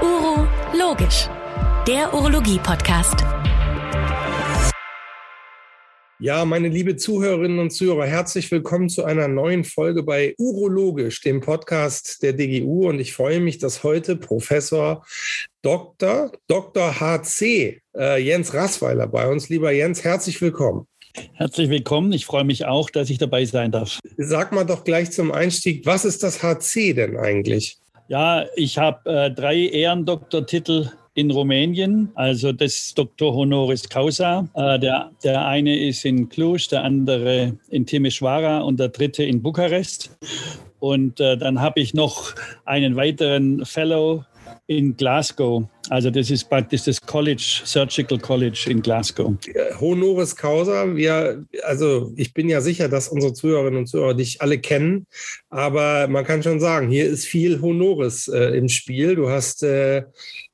Uro Logisch, der Urologie-Podcast. Ja, meine liebe Zuhörerinnen und Zuhörer, herzlich willkommen zu einer neuen Folge bei Urologisch, dem Podcast der DGU. Und ich freue mich, dass heute Professor Dr. Dr. HC äh, Jens Rassweiler bei uns. Lieber Jens, herzlich willkommen. Herzlich willkommen. Ich freue mich auch, dass ich dabei sein darf. Sag mal doch gleich zum Einstieg, was ist das HC denn eigentlich? Ja, ich habe äh, drei Ehrendoktortitel in Rumänien. Also das Dr. Honoris Causa. Äh, der, der eine ist in Cluj, der andere in Timișoara und der dritte in Bukarest. Und äh, dann habe ich noch einen weiteren Fellow in Glasgow. Also das ist praktisch das College, Surgical College in Glasgow. Honoris Causa, wir, also ich bin ja sicher, dass unsere Zuhörerinnen und Zuhörer dich alle kennen, aber man kann schon sagen, hier ist viel Honoris äh, im Spiel. Du hast äh,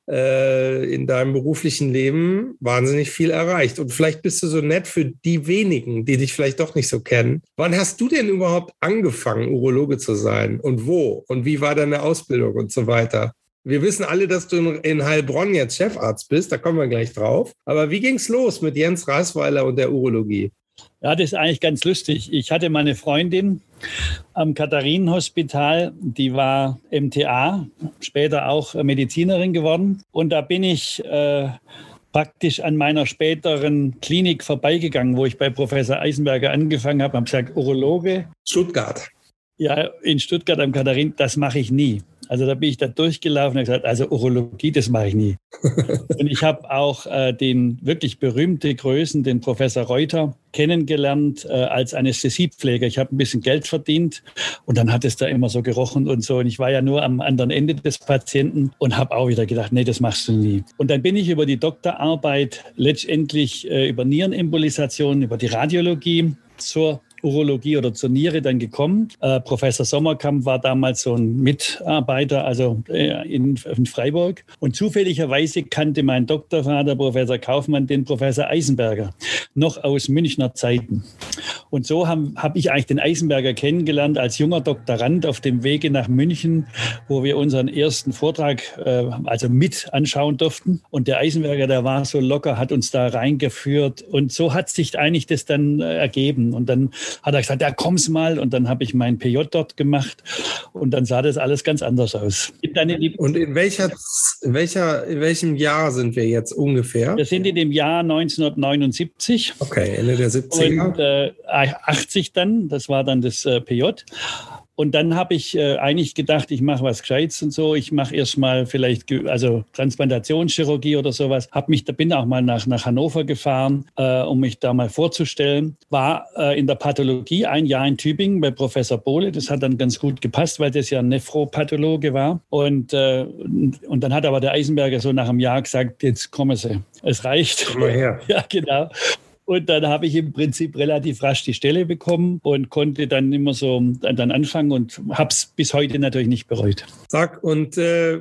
äh, in deinem beruflichen Leben wahnsinnig viel erreicht. Und vielleicht bist du so nett für die wenigen, die dich vielleicht doch nicht so kennen. Wann hast du denn überhaupt angefangen, Urologe zu sein? Und wo? Und wie war deine Ausbildung und so weiter? Wir wissen alle, dass du in Heilbronn jetzt Chefarzt bist, da kommen wir gleich drauf. Aber wie ging es los mit Jens Reisweiler und der Urologie? Ja, das ist eigentlich ganz lustig. Ich hatte meine Freundin am Katharinenhospital, die war MTA, später auch Medizinerin geworden. Und da bin ich äh, praktisch an meiner späteren Klinik vorbeigegangen, wo ich bei Professor Eisenberger angefangen habe, habe gesagt, Urologe. Stuttgart. Ja, in Stuttgart am Katharin, das mache ich nie. Also da bin ich da durchgelaufen und gesagt, also Urologie, das mache ich nie. und ich habe auch äh, den wirklich berühmten Größen, den Professor Reuter, kennengelernt äh, als Anästhesiepfleger. Ich habe ein bisschen Geld verdient und dann hat es da immer so gerochen und so. Und ich war ja nur am anderen Ende des Patienten und habe auch wieder gedacht, nee, das machst du nie. Und dann bin ich über die Doktorarbeit letztendlich äh, über Nierenembolisation, über die Radiologie zur Urologie oder zur Niere dann gekommen. Äh, Professor Sommerkamp war damals so ein Mitarbeiter, also äh, in, in, Freiburg. Und zufälligerweise kannte mein Doktorvater, Professor Kaufmann, den Professor Eisenberger, noch aus Münchner Zeiten. Und so habe hab ich eigentlich den Eisenberger kennengelernt als junger Doktorand auf dem Wege nach München, wo wir unseren ersten Vortrag äh, also mit anschauen durften. Und der Eisenberger, der war so locker, hat uns da reingeführt. Und so hat sich eigentlich das dann äh, ergeben. Und dann hat er gesagt, ja, komm's mal. Und dann habe ich mein PJ dort gemacht und dann sah das alles ganz anders aus. Und in, welcher, in, welcher, in welchem Jahr sind wir jetzt ungefähr? Wir sind in dem Jahr 1979. Okay, Ende der 70er. Und äh, 80 dann, das war dann das äh, PJ. Und dann habe ich äh, eigentlich gedacht, ich mache was Gescheites und so. Ich mache erstmal vielleicht also Transplantationschirurgie oder sowas. Hab mich, da bin auch mal nach, nach Hannover gefahren, äh, um mich da mal vorzustellen. War äh, in der Pathologie ein Jahr in Tübingen bei Professor Bohle. Das hat dann ganz gut gepasst, weil das ja ein Nephropathologe war. Und, äh, und dann hat aber der Eisenberger so nach einem Jahr gesagt, jetzt kommen Sie. Es reicht. Komm mal her. Ja, genau. Und dann habe ich im Prinzip relativ rasch die Stelle bekommen und konnte dann immer so dann anfangen und habe es bis heute natürlich nicht bereut. Sag, und äh,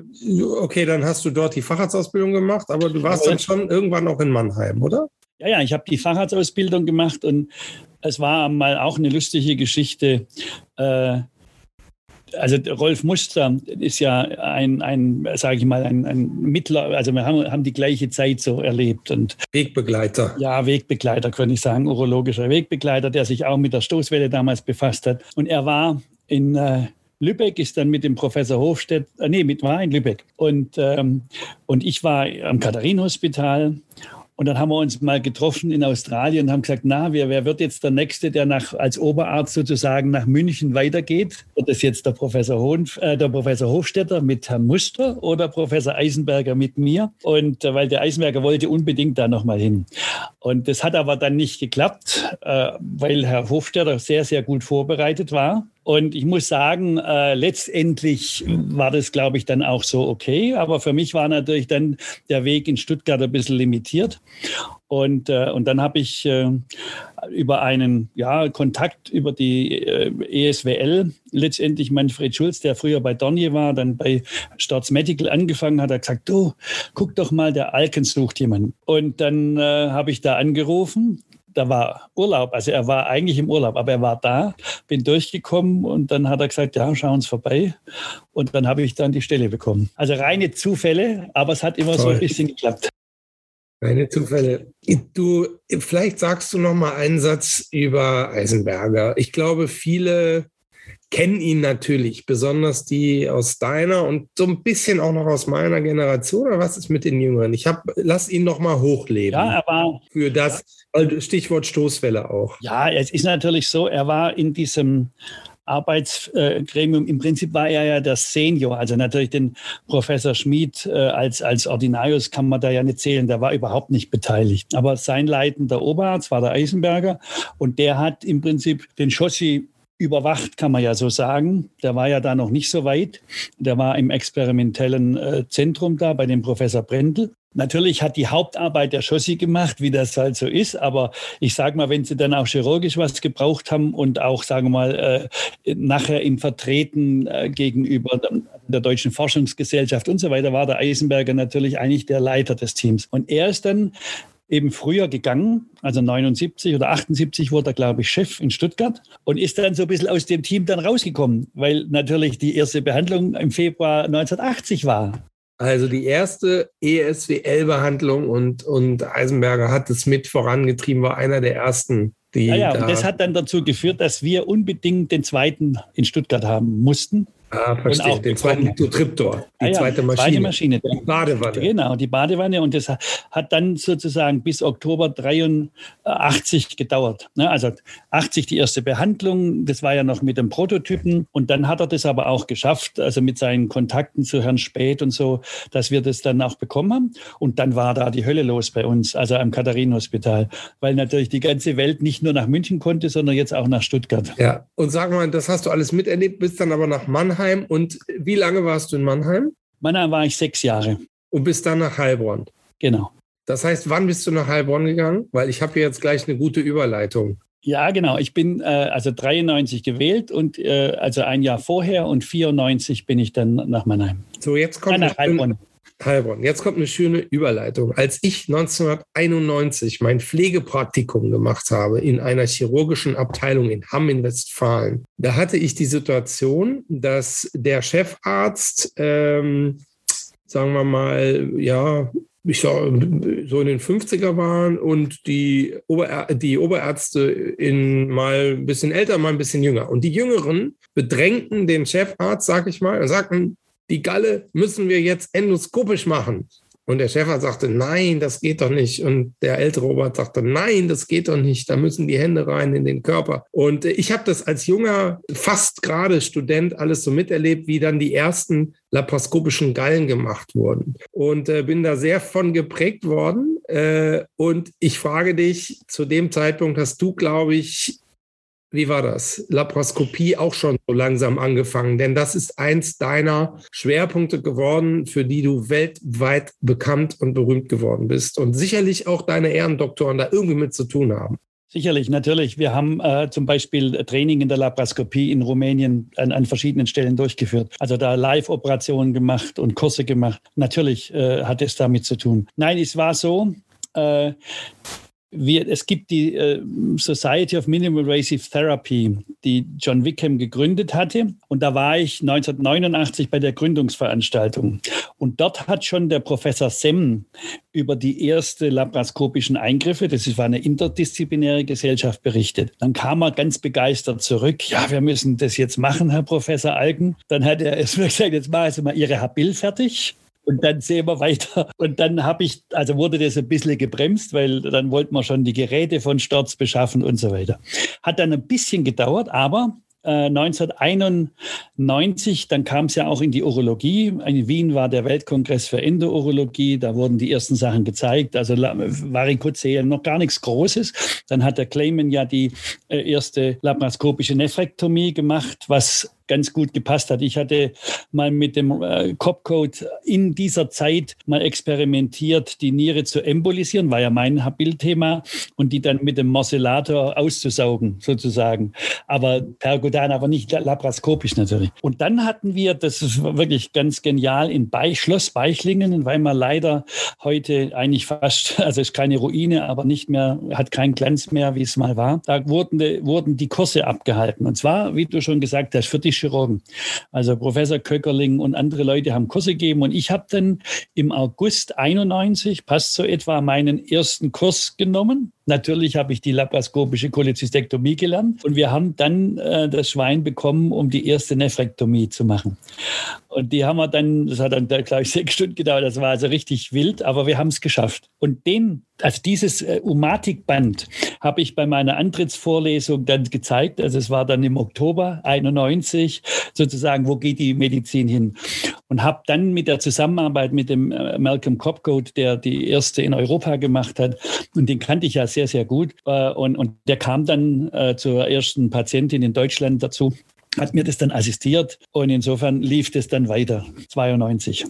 okay, dann hast du dort die Facharztausbildung gemacht, aber du warst dann schon irgendwann auch in Mannheim, oder? Ja, ja, ich habe die Facharztausbildung gemacht und es war mal auch eine lustige Geschichte. Äh, also Rolf Muster ist ja ein, ein sage ich mal, ein, ein Mittler, also wir haben, haben die gleiche Zeit so erlebt. Und Wegbegleiter. Ja, Wegbegleiter, könnte ich sagen, urologischer Wegbegleiter, der sich auch mit der Stoßwelle damals befasst hat. Und er war in äh, Lübeck, ist dann mit dem Professor Hofstedt, äh, nee, mit war in Lübeck. Und, ähm, und ich war am Katharinenhospital und dann haben wir uns mal getroffen in Australien und haben gesagt, na, wer, wer wird jetzt der Nächste, der nach, als Oberarzt sozusagen nach München weitergeht? Wird das jetzt der Professor, Hohn, äh, der Professor Hofstetter mit Herrn Muster oder Professor Eisenberger mit mir? Und äh, weil der Eisenberger wollte unbedingt da nochmal hin. Und das hat aber dann nicht geklappt, äh, weil Herr Hofstetter sehr, sehr gut vorbereitet war. Und ich muss sagen, äh, letztendlich war das, glaube ich, dann auch so okay. Aber für mich war natürlich dann der Weg in Stuttgart ein bisschen limitiert. Und, äh, und dann habe ich äh, über einen ja, Kontakt über die äh, ESWL letztendlich Manfred Schulz, der früher bei Dornier war, dann bei Storz Medical angefangen hat, er gesagt, du, guck doch mal, der Alken sucht jemanden. Und dann äh, habe ich da angerufen da war Urlaub. Also er war eigentlich im Urlaub, aber er war da, bin durchgekommen und dann hat er gesagt, ja, schauen uns vorbei. Und dann habe ich dann die Stelle bekommen. Also reine Zufälle, aber es hat immer Toll. so ein bisschen geklappt. Keine Zufälle. Du, vielleicht sagst du noch mal einen Satz über Eisenberger. Ich glaube, viele kennen ihn natürlich, besonders die aus deiner und so ein bisschen auch noch aus meiner Generation. Oder was ist mit den Jüngeren? Ich habe, lass ihn noch mal hochleben. Ja, er war für das Stichwort Stoßwelle auch. Ja, es ist natürlich so. Er war in diesem Arbeitsgremium. Im Prinzip war er ja der Senior, also natürlich den Professor Schmid äh, als, als Ordinarius kann man da ja nicht zählen, der war überhaupt nicht beteiligt. Aber sein leitender Oberarzt war der Eisenberger und der hat im Prinzip den Schossi überwacht, kann man ja so sagen. Der war ja da noch nicht so weit. Der war im experimentellen äh, Zentrum da bei dem Professor Brendel. Natürlich hat die Hauptarbeit der Schossi gemacht, wie das halt so ist. Aber ich sage mal, wenn sie dann auch chirurgisch was gebraucht haben und auch, sagen wir mal, äh, nachher im Vertreten äh, gegenüber der Deutschen Forschungsgesellschaft und so weiter, war der Eisenberger natürlich eigentlich der Leiter des Teams. Und er ist dann eben früher gegangen, also 79 oder 78 wurde er, glaube ich, Chef in Stuttgart und ist dann so ein bisschen aus dem Team dann rausgekommen, weil natürlich die erste Behandlung im Februar 1980 war. Also die erste ESWL-Behandlung und, und Eisenberger hat es mit vorangetrieben, war einer der ersten. Die ja, ja, da und das hat dann dazu geführt, dass wir unbedingt den zweiten in Stuttgart haben mussten. Ah, verstehe. Den zweiten Litotriptor, die ah, ja, zweite Maschine. Zweite Maschine. Die Badewanne. Genau, die Badewanne. Und das hat dann sozusagen bis Oktober 83 gedauert. Ne, also 80 die erste Behandlung, das war ja noch mit dem Prototypen. Und dann hat er das aber auch geschafft, also mit seinen Kontakten zu Herrn Späth und so, dass wir das dann auch bekommen haben. Und dann war da die Hölle los bei uns, also am Katharinenhospital, weil natürlich die ganze Welt nicht nur nach München konnte, sondern jetzt auch nach Stuttgart. Ja, und sag mal, das hast du alles miterlebt, bist dann aber nach Mannheim Mannheim. Und wie lange warst du in Mannheim? Mannheim war ich sechs Jahre. Und bist dann nach Heilbronn. Genau. Das heißt, wann bist du nach Heilbronn gegangen? Weil ich habe hier jetzt gleich eine gute Überleitung. Ja, genau. Ich bin äh, also 93 gewählt und äh, also ein Jahr vorher und 94 bin ich dann nach Mannheim. So, jetzt kommt nach Heilbronn. Heilbronn. Jetzt kommt eine schöne Überleitung. Als ich 1991 mein Pflegepraktikum gemacht habe in einer chirurgischen Abteilung in Hamm in Westfalen, da hatte ich die Situation, dass der Chefarzt, ähm, sagen wir mal, ja, ich sag, so in den 50er waren und die, Ober die Oberärzte in mal ein bisschen älter, mal ein bisschen jünger. Und die Jüngeren bedrängten den Chefarzt, sag ich mal, und sagten, die Galle müssen wir jetzt endoskopisch machen. Und der Chefarzt sagte, nein, das geht doch nicht. Und der ältere Robert sagte, nein, das geht doch nicht. Da müssen die Hände rein in den Körper. Und ich habe das als junger, fast gerade Student alles so miterlebt, wie dann die ersten laparoskopischen Gallen gemacht wurden. Und äh, bin da sehr von geprägt worden. Äh, und ich frage dich, zu dem Zeitpunkt hast du, glaube ich, wie war das? Laparoskopie auch schon so langsam angefangen, denn das ist eins deiner Schwerpunkte geworden, für die du weltweit bekannt und berühmt geworden bist und sicherlich auch deine Ehrendoktoren da irgendwie mit zu tun haben. Sicherlich, natürlich. Wir haben äh, zum Beispiel Training in der Laparoskopie in Rumänien an, an verschiedenen Stellen durchgeführt. Also da Live-Operationen gemacht und Kurse gemacht. Natürlich äh, hat es damit zu tun. Nein, es war so, äh, wir, es gibt die äh, Society of Minimal Invasive Therapy, die John Wickham gegründet hatte. Und da war ich 1989 bei der Gründungsveranstaltung. Und dort hat schon der Professor Sem über die erste laparoskopischen Eingriffe, das war eine interdisziplinäre Gesellschaft, berichtet. Dann kam er ganz begeistert zurück. Ja, wir müssen das jetzt machen, Herr Professor Alken. Dann hat er es gesagt, jetzt machen Sie mal Ihre Habil fertig und dann sehen wir weiter. Und dann habe ich, also wurde das ein bisschen gebremst, weil dann wollten wir schon die Geräte von Storz beschaffen und so weiter. Hat dann ein bisschen gedauert, aber 1991, äh, dann kam es ja auch in die Urologie. In Wien war der Weltkongress für Endourologie, da wurden die ersten Sachen gezeigt, also Varikozelen, noch gar nichts Großes. Dann hat der Clayman ja die äh, erste laparoskopische Nephrektomie gemacht, was ganz gut gepasst hat. Ich hatte mal mit dem äh, Copcode in dieser Zeit mal experimentiert, die Niere zu embolisieren, war ja mein Bildthema, und die dann mit dem Morsellator auszusaugen, sozusagen. Aber perkutan, aber nicht laparoskopisch natürlich. Und dann hatten wir, das ist wirklich ganz genial, in Be Schloss Beichlingen in Weimar leider heute eigentlich fast, also ist keine Ruine, aber nicht mehr, hat keinen Glanz mehr, wie es mal war. Da wurden, wurden die Kurse abgehalten. Und zwar, wie du schon gesagt hast, für die Chirurgen. Also Professor Köckerling und andere Leute haben Kurse gegeben. Und ich habe dann im August 91, passt so etwa, meinen ersten Kurs genommen Natürlich habe ich die laparoskopische Cholecystektomie gelernt und wir haben dann äh, das Schwein bekommen, um die erste Nephrektomie zu machen. Und die haben wir dann, das hat dann, glaube ich, sechs Stunden gedauert, das war also richtig wild, aber wir haben es geschafft. Und den, also dieses äh, Umatik-Band habe ich bei meiner Antrittsvorlesung dann gezeigt. Also es war dann im Oktober 91 sozusagen, wo geht die Medizin hin? Und habe dann mit der Zusammenarbeit mit dem äh, Malcolm Copcode, der die erste in Europa gemacht hat, und den kannte ich ja sehr, sehr gut. Äh, und, und der kam dann äh, zur ersten Patientin in Deutschland dazu hat mir das dann assistiert und insofern lief das dann weiter, 92.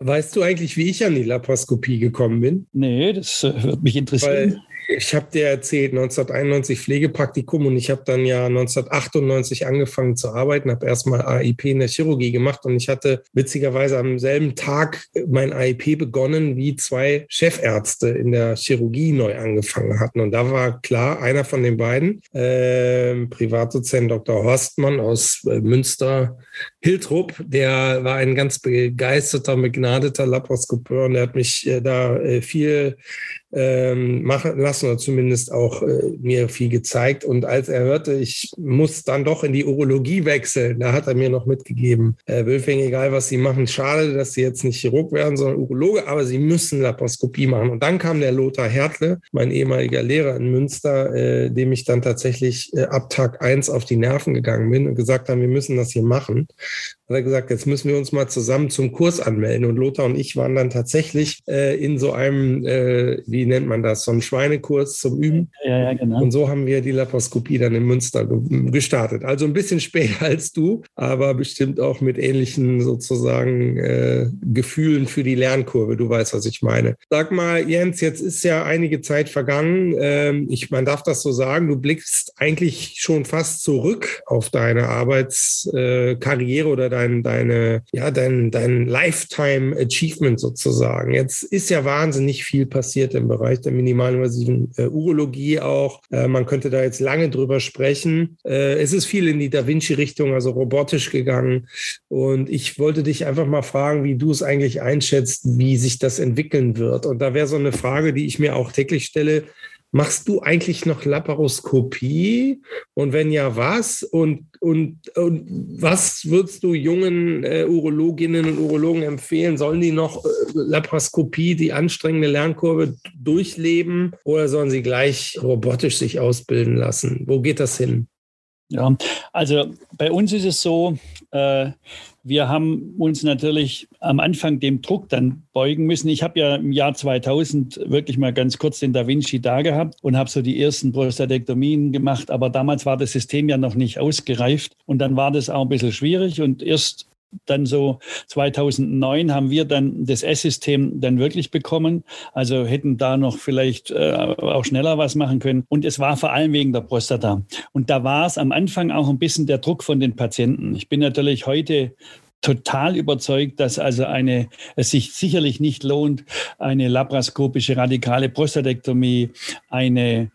Weißt du eigentlich, wie ich an die Laparoskopie gekommen bin? Nee, das äh, würde mich interessieren. Weil ich habe dir erzählt, 1991 Pflegepraktikum und ich habe dann ja 1998 angefangen zu arbeiten, habe erstmal AIP in der Chirurgie gemacht und ich hatte witzigerweise am selben Tag mein AIP begonnen, wie zwei Chefärzte in der Chirurgie neu angefangen hatten. Und da war klar, einer von den beiden, äh, Privatdozent Dr. Horstmann aus äh, Münster, Hiltrup, der war ein ganz begeisterter, begnadeter Laparoskopeur und der hat mich äh, da äh, viel ähm, machen lassen oder zumindest auch äh, mir viel gezeigt. Und als er hörte, ich muss dann doch in die Urologie wechseln, da hat er mir noch mitgegeben, Herr Wölfing, egal was Sie machen, schade, dass Sie jetzt nicht Chirurg werden, sondern Urologe, aber Sie müssen Laparoskopie machen. Und dann kam der Lothar Hertle, mein ehemaliger Lehrer in Münster, dem ich dann tatsächlich ab Tag eins auf die Nerven gegangen bin und gesagt haben, wir müssen das hier machen hat er gesagt, jetzt müssen wir uns mal zusammen zum Kurs anmelden. Und Lothar und ich waren dann tatsächlich äh, in so einem, äh, wie nennt man das, so einem Schweinekurs zum Üben. Ja, ja, genau. Und so haben wir die Laparoskopie dann in Münster gestartet. Also ein bisschen später als du, aber bestimmt auch mit ähnlichen sozusagen äh, Gefühlen für die Lernkurve. Du weißt, was ich meine. Sag mal, Jens, jetzt ist ja einige Zeit vergangen. Ähm, ich, man darf das so sagen, du blickst eigentlich schon fast zurück auf deine Arbeitskarriere oder dein, deine, ja, dein, dein Lifetime Achievement sozusagen. Jetzt ist ja wahnsinnig viel passiert im Bereich der minimalinvasiven äh, Urologie auch. Äh, man könnte da jetzt lange drüber sprechen. Äh, es ist viel in die Da Vinci-Richtung, also robotisch gegangen. Und ich wollte dich einfach mal fragen, wie du es eigentlich einschätzt, wie sich das entwickeln wird. Und da wäre so eine Frage, die ich mir auch täglich stelle. Machst du eigentlich noch Laparoskopie? Und wenn ja, was? Und, und, und was würdest du jungen äh, Urologinnen und Urologen empfehlen? Sollen die noch äh, Laparoskopie, die anstrengende Lernkurve durchleben oder sollen sie gleich robotisch sich ausbilden lassen? Wo geht das hin? Ja, also bei uns ist es so, äh, wir haben uns natürlich am Anfang dem Druck dann beugen müssen. Ich habe ja im Jahr 2000 wirklich mal ganz kurz den Da Vinci da gehabt und habe so die ersten Prostatektomien gemacht, aber damals war das System ja noch nicht ausgereift. Und dann war das auch ein bisschen schwierig. Und erst dann so 2009 haben wir dann das S-System dann wirklich bekommen. Also hätten da noch vielleicht äh, auch schneller was machen können. Und es war vor allem wegen der Prostata. Und da war es am Anfang auch ein bisschen der Druck von den Patienten. Ich bin natürlich heute total überzeugt, dass also eine, es sich sicherlich nicht lohnt, eine laparoskopische radikale Prostatektomie, eine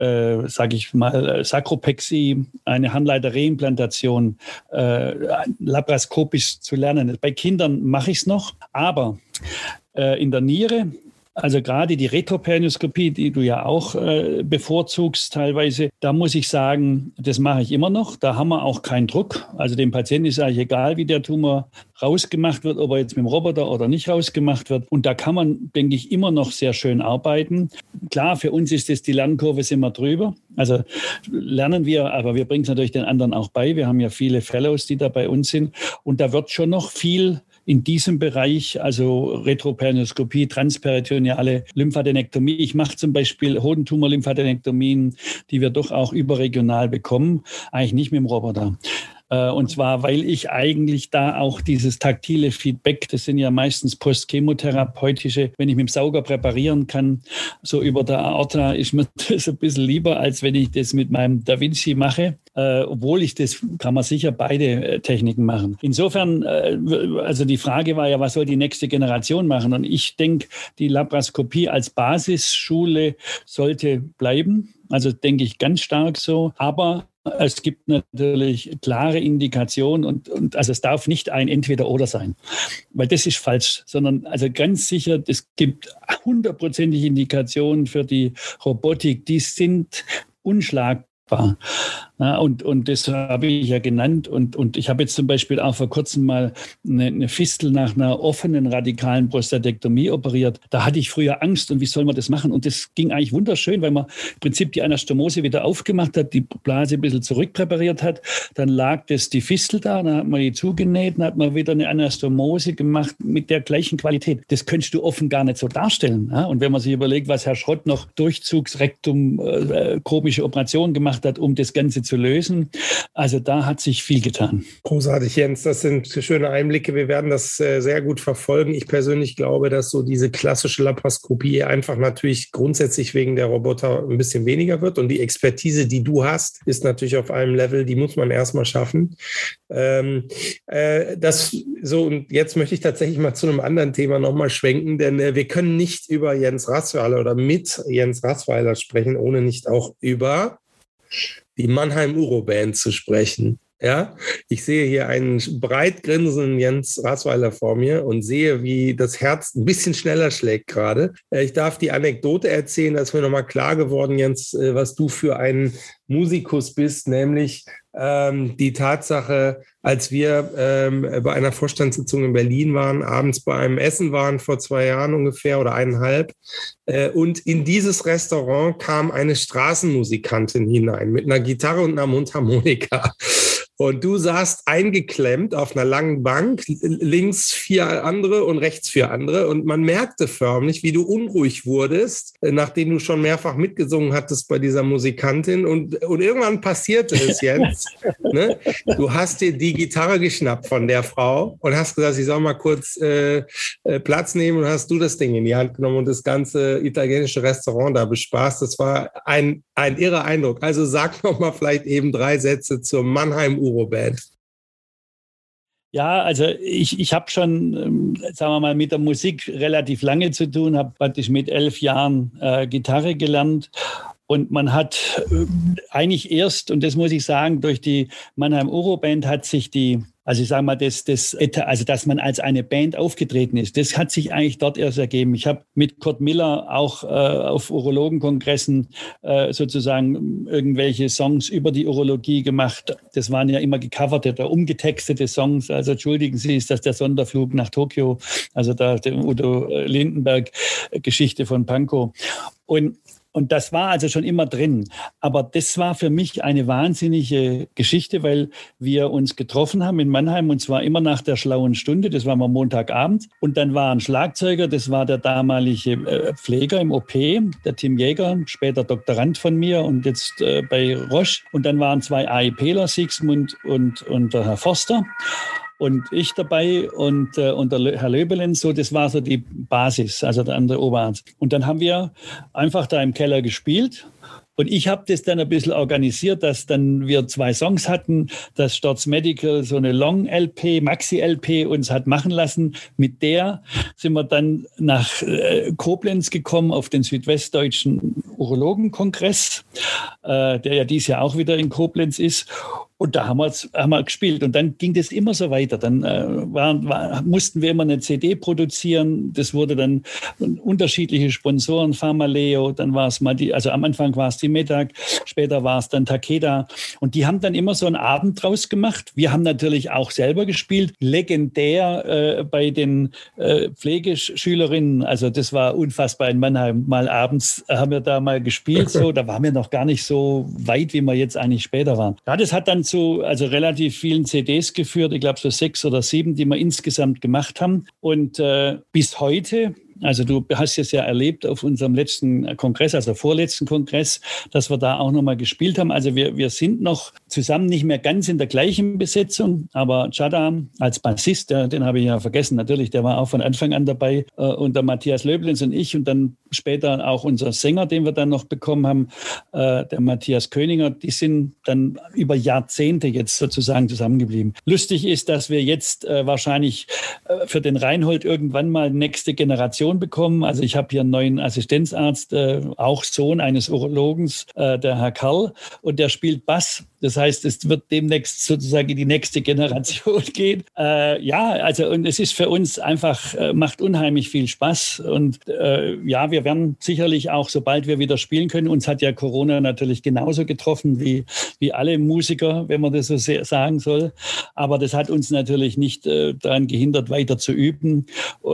äh, sage ich mal, Sakropexie, eine Harnleiterreimplantation äh, laparoskopisch zu lernen. Bei Kindern mache ich es noch, aber äh, in der Niere also gerade die Retroperioskopie, die du ja auch äh, bevorzugst teilweise, da muss ich sagen, das mache ich immer noch. Da haben wir auch keinen Druck. Also dem Patienten ist eigentlich egal, wie der Tumor rausgemacht wird, ob er jetzt mit dem Roboter oder nicht rausgemacht wird. Und da kann man, denke ich, immer noch sehr schön arbeiten. Klar, für uns ist das die Lernkurve sind wir drüber. Also lernen wir, aber wir bringen es natürlich den anderen auch bei. Wir haben ja viele Fellows, die da bei uns sind. Und da wird schon noch viel in diesem Bereich, also Retroperioskopie, transperitoneale Lymphadenektomie. Ich mache zum Beispiel Hodentumor-Lymphadenektomien, die wir doch auch überregional bekommen, eigentlich nicht mit dem Roboter. Äh, und zwar, weil ich eigentlich da auch dieses taktile Feedback, das sind ja meistens postchemotherapeutische, wenn ich mit dem Sauger präparieren kann, so über der Aorta, ist mir das ein bisschen lieber, als wenn ich das mit meinem Da Vinci mache. Äh, obwohl ich das, kann man sicher beide äh, Techniken machen. Insofern, äh, also die Frage war ja, was soll die nächste Generation machen? Und ich denke, die Laparoskopie als Basisschule sollte bleiben. Also denke ich ganz stark so. Aber es gibt natürlich klare Indikationen und, und also es darf nicht ein Entweder-Oder sein, weil das ist falsch, sondern also ganz sicher, es gibt hundertprozentige Indikationen für die Robotik, die sind unschlagbar. Ja, und, und das habe ich ja genannt. Und, und ich habe jetzt zum Beispiel auch vor kurzem mal eine, eine Fistel nach einer offenen radikalen Prostatektomie operiert. Da hatte ich früher Angst und wie soll man das machen? Und das ging eigentlich wunderschön, weil man im Prinzip die Anastomose wieder aufgemacht hat, die Blase ein bisschen zurückpräpariert hat. Dann lag das die Fistel da, dann hat man die zugenäht, dann hat man wieder eine Anastomose gemacht mit der gleichen Qualität. Das könntest du offen gar nicht so darstellen. Ja? Und wenn man sich überlegt, was Herr Schrott noch Durchzugsrektum, äh, komische Operationen gemacht gemacht hat, um das Ganze zu lösen. Also da hat sich viel getan. Großartig, Jens. Das sind schöne Einblicke. Wir werden das äh, sehr gut verfolgen. Ich persönlich glaube, dass so diese klassische Laparoskopie einfach natürlich grundsätzlich wegen der Roboter ein bisschen weniger wird. Und die Expertise, die du hast, ist natürlich auf einem Level, die muss man erstmal schaffen. Ähm, äh, das so, und jetzt möchte ich tatsächlich mal zu einem anderen Thema nochmal schwenken, denn äh, wir können nicht über Jens Rassweiler oder mit Jens Rassweiler sprechen, ohne nicht auch über die Mannheim Uro Band zu sprechen. Ja, ich sehe hier einen breit grinsenden Jens Rasweiler vor mir und sehe, wie das Herz ein bisschen schneller schlägt gerade. Äh, ich darf die Anekdote erzählen, dass mir nochmal klar geworden, Jens, äh, was du für ein Musikus bist, nämlich ähm, die Tatsache, als wir ähm, bei einer Vorstandssitzung in Berlin waren, abends bei einem Essen waren, vor zwei Jahren ungefähr oder eineinhalb, äh, und in dieses Restaurant kam eine Straßenmusikantin hinein mit einer Gitarre und einer Mundharmonika. Und du saßt eingeklemmt auf einer langen Bank, links vier andere und rechts vier andere. Und man merkte förmlich, wie du unruhig wurdest, nachdem du schon mehrfach mitgesungen hattest bei dieser Musikantin. Und, und irgendwann passierte es jetzt. ne? Du hast dir die Gitarre geschnappt von der Frau und hast gesagt, ich soll mal kurz äh, äh, Platz nehmen und hast du das Ding in die Hand genommen und das ganze italienische Restaurant da bespaßt. Das war ein, ein irrer Eindruck. Also sag noch mal vielleicht eben drei Sätze zur Mannheim Uroband? Ja, also ich, ich habe schon, ähm, sagen wir mal, mit der Musik relativ lange zu tun, habe praktisch mit elf Jahren äh, Gitarre gelernt. Und man hat äh, eigentlich erst, und das muss ich sagen, durch die Mannheim Uroband hat sich die also ich sage mal, das, das, also dass man als eine Band aufgetreten ist, das hat sich eigentlich dort erst ergeben. Ich habe mit Kurt Miller auch äh, auf Urologenkongressen äh, sozusagen irgendwelche Songs über die Urologie gemacht. Das waren ja immer gecoverte oder umgetextete Songs. Also entschuldigen Sie, ist das der Sonderflug nach Tokio, also da der Udo Lindenberg Geschichte von Pankow. Und und das war also schon immer drin. Aber das war für mich eine wahnsinnige Geschichte, weil wir uns getroffen haben in Mannheim und zwar immer nach der schlauen Stunde. Das war mal Montagabend. Und dann war ein Schlagzeuger, das war der damalige äh, Pfleger im OP, der Tim Jäger, später Doktorand von mir und jetzt äh, bei Roche. Und dann waren zwei AIPler, Siegsmund und, und der Herr Forster und ich dabei und, äh, und der Herr Löbelen, so, das war so die Basis, also der andere Oberarzt. Und dann haben wir einfach da im Keller gespielt. Und ich habe das dann ein bisschen organisiert, dass dann wir zwei Songs hatten, dass Storz Medical so eine Long-LP, Maxi-LP uns hat machen lassen. Mit der sind wir dann nach äh, Koblenz gekommen auf den Südwestdeutschen Urologenkongress, äh, der ja dies Jahr auch wieder in Koblenz ist. Und da haben wir, haben wir gespielt. Und dann ging das immer so weiter. Dann äh, war, war, mussten wir immer eine CD produzieren. Das wurde dann unterschiedliche Sponsoren, Pharmaleo, dann war es mal die, also am Anfang war es die Metag, später war es dann Takeda. Und die haben dann immer so einen Abend draus gemacht. Wir haben natürlich auch selber gespielt. Legendär äh, bei den äh, Pflegeschülerinnen. Also das war unfassbar in Mannheim. Mal abends haben wir da mal gespielt. So, da waren wir noch gar nicht so weit, wie wir jetzt eigentlich später waren. Ja, das hat dann zu also relativ vielen CDs geführt. Ich glaube so sechs oder sieben, die wir insgesamt gemacht haben. Und äh, bis heute Also du hast es ja erlebt auf unserem letzten Kongress, also vorletzten Kongress, dass wir da auch nochmal gespielt haben. Also wir, wir sind noch zusammen nicht mehr ganz in der gleichen Besetzung, aber Chada als Bassist, der, den habe ich ja vergessen, natürlich, der war auch von Anfang an dabei. Äh, und der Matthias Löblins und ich und dann später auch unser Sänger, den wir dann noch bekommen haben, äh, der Matthias Königer, die sind dann über Jahrzehnte jetzt sozusagen zusammengeblieben. Lustig ist, dass wir jetzt äh, wahrscheinlich äh, für den Reinhold irgendwann mal nächste Generation bekommen. Also ich habe hier einen neuen Assistenzarzt, äh, auch Sohn eines Urologens, äh, der Herr Karl, und der spielt Bass. Das heißt, es wird demnächst sozusagen in die nächste Generation gehen. Äh, ja, also und es ist für uns einfach, äh, macht unheimlich viel Spaß. Und äh, ja, wir werden sicherlich auch, sobald wir wieder spielen können, uns hat ja Corona natürlich genauso getroffen wie, wie alle Musiker, wenn man das so sagen soll. Aber das hat uns natürlich nicht äh, daran gehindert, weiter zu üben,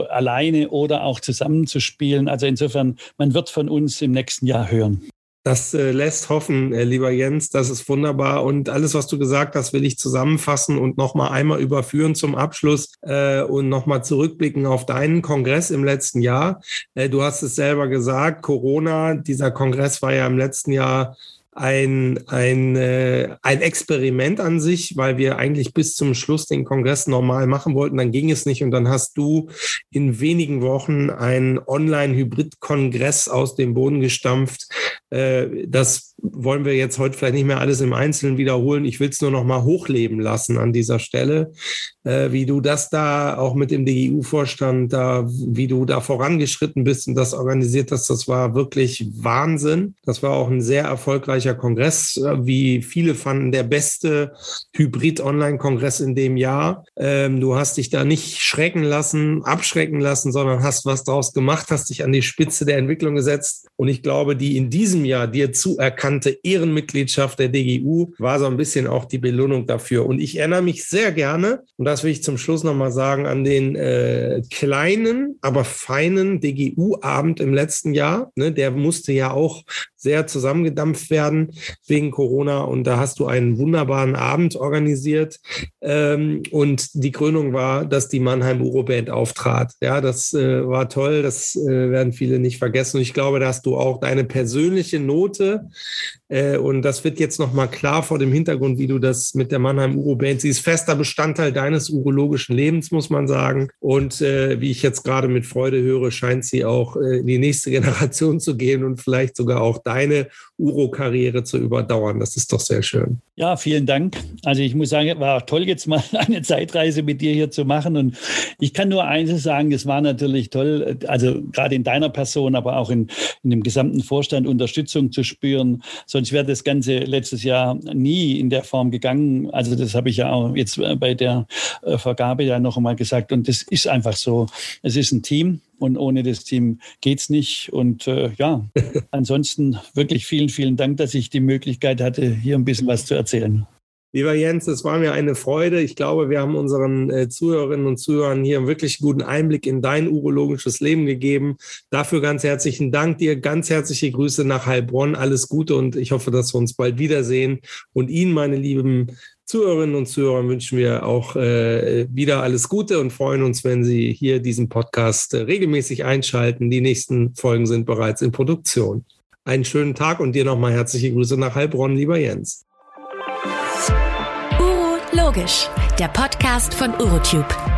alleine oder auch zusammenzuspielen. Also insofern, man wird von uns im nächsten Jahr hören. Das äh, lässt hoffen, äh, lieber Jens, das ist wunderbar. Und alles, was du gesagt hast, will ich zusammenfassen und nochmal einmal überführen zum Abschluss äh, und nochmal zurückblicken auf deinen Kongress im letzten Jahr. Äh, du hast es selber gesagt, Corona, dieser Kongress war ja im letzten Jahr ein, ein, äh, ein Experiment an sich, weil wir eigentlich bis zum Schluss den Kongress normal machen wollten. Dann ging es nicht und dann hast du in wenigen Wochen einen Online-Hybrid-Kongress aus dem Boden gestampft. Äh, das wollen wir jetzt heute vielleicht nicht mehr alles im Einzelnen wiederholen. Ich will es nur noch mal hochleben lassen an dieser Stelle, äh, wie du das da auch mit dem DGU-Vorstand da, wie du da vorangeschritten bist und das organisiert hast. Das war wirklich Wahnsinn. Das war auch ein sehr erfolgreicher Kongress, äh, wie viele fanden der beste Hybrid-Online-Kongress in dem Jahr. Ähm, du hast dich da nicht schrecken lassen, abschrecken lassen, sondern hast was draus gemacht, hast dich an die Spitze der Entwicklung gesetzt. Und ich glaube, die in diesem Jahr dir zuerkannt anerkannte Ehrenmitgliedschaft der DGU war so ein bisschen auch die Belohnung dafür. Und ich erinnere mich sehr gerne, und das will ich zum Schluss nochmal sagen, an den äh, kleinen, aber feinen DGU-Abend im letzten Jahr. Ne, der musste ja auch sehr zusammengedampft werden wegen Corona. Und da hast du einen wunderbaren Abend organisiert. Ähm, und die Krönung war, dass die Mannheim Uroband auftrat. Ja, das äh, war toll. Das äh, werden viele nicht vergessen. Und ich glaube, da hast du auch deine persönliche Note äh, und das wird jetzt nochmal klar vor dem Hintergrund, wie du das mit der Mannheim Uroband siehst. Fester Bestandteil deines urologischen Lebens, muss man sagen. Und äh, wie ich jetzt gerade mit Freude höre, scheint sie auch äh, in die nächste Generation zu gehen und vielleicht sogar auch deine Uro-Karriere zu überdauern. Das ist doch sehr schön. Ja, vielen Dank. Also ich muss sagen, war toll, jetzt mal eine Zeitreise mit dir hier zu machen. Und ich kann nur eines sagen, es war natürlich toll, also gerade in deiner Person, aber auch in, in dem gesamten Vorstand Unterstützung zu spüren. Sonst wäre das Ganze letztes Jahr nie in der Form gegangen. Also das habe ich ja auch jetzt bei der äh, Vergabe ja noch einmal gesagt. Und das ist einfach so. Es ist ein Team und ohne das Team geht's nicht. Und äh, ja, ansonsten wirklich vielen, vielen Dank, dass ich die Möglichkeit hatte, hier ein bisschen was zu erzählen. Lieber Jens, es war mir eine Freude. Ich glaube, wir haben unseren äh, Zuhörerinnen und Zuhörern hier einen wirklich guten Einblick in dein urologisches Leben gegeben. Dafür ganz herzlichen Dank dir. Ganz herzliche Grüße nach Heilbronn. Alles Gute und ich hoffe, dass wir uns bald wiedersehen. Und Ihnen, meine lieben Zuhörerinnen und Zuhörer wünschen wir auch äh, wieder alles Gute und freuen uns, wenn Sie hier diesen Podcast äh, regelmäßig einschalten. Die nächsten Folgen sind bereits in Produktion. Einen schönen Tag und dir nochmal herzliche Grüße nach Heilbronn, lieber Jens. Uro Logisch, der Podcast von Urotube.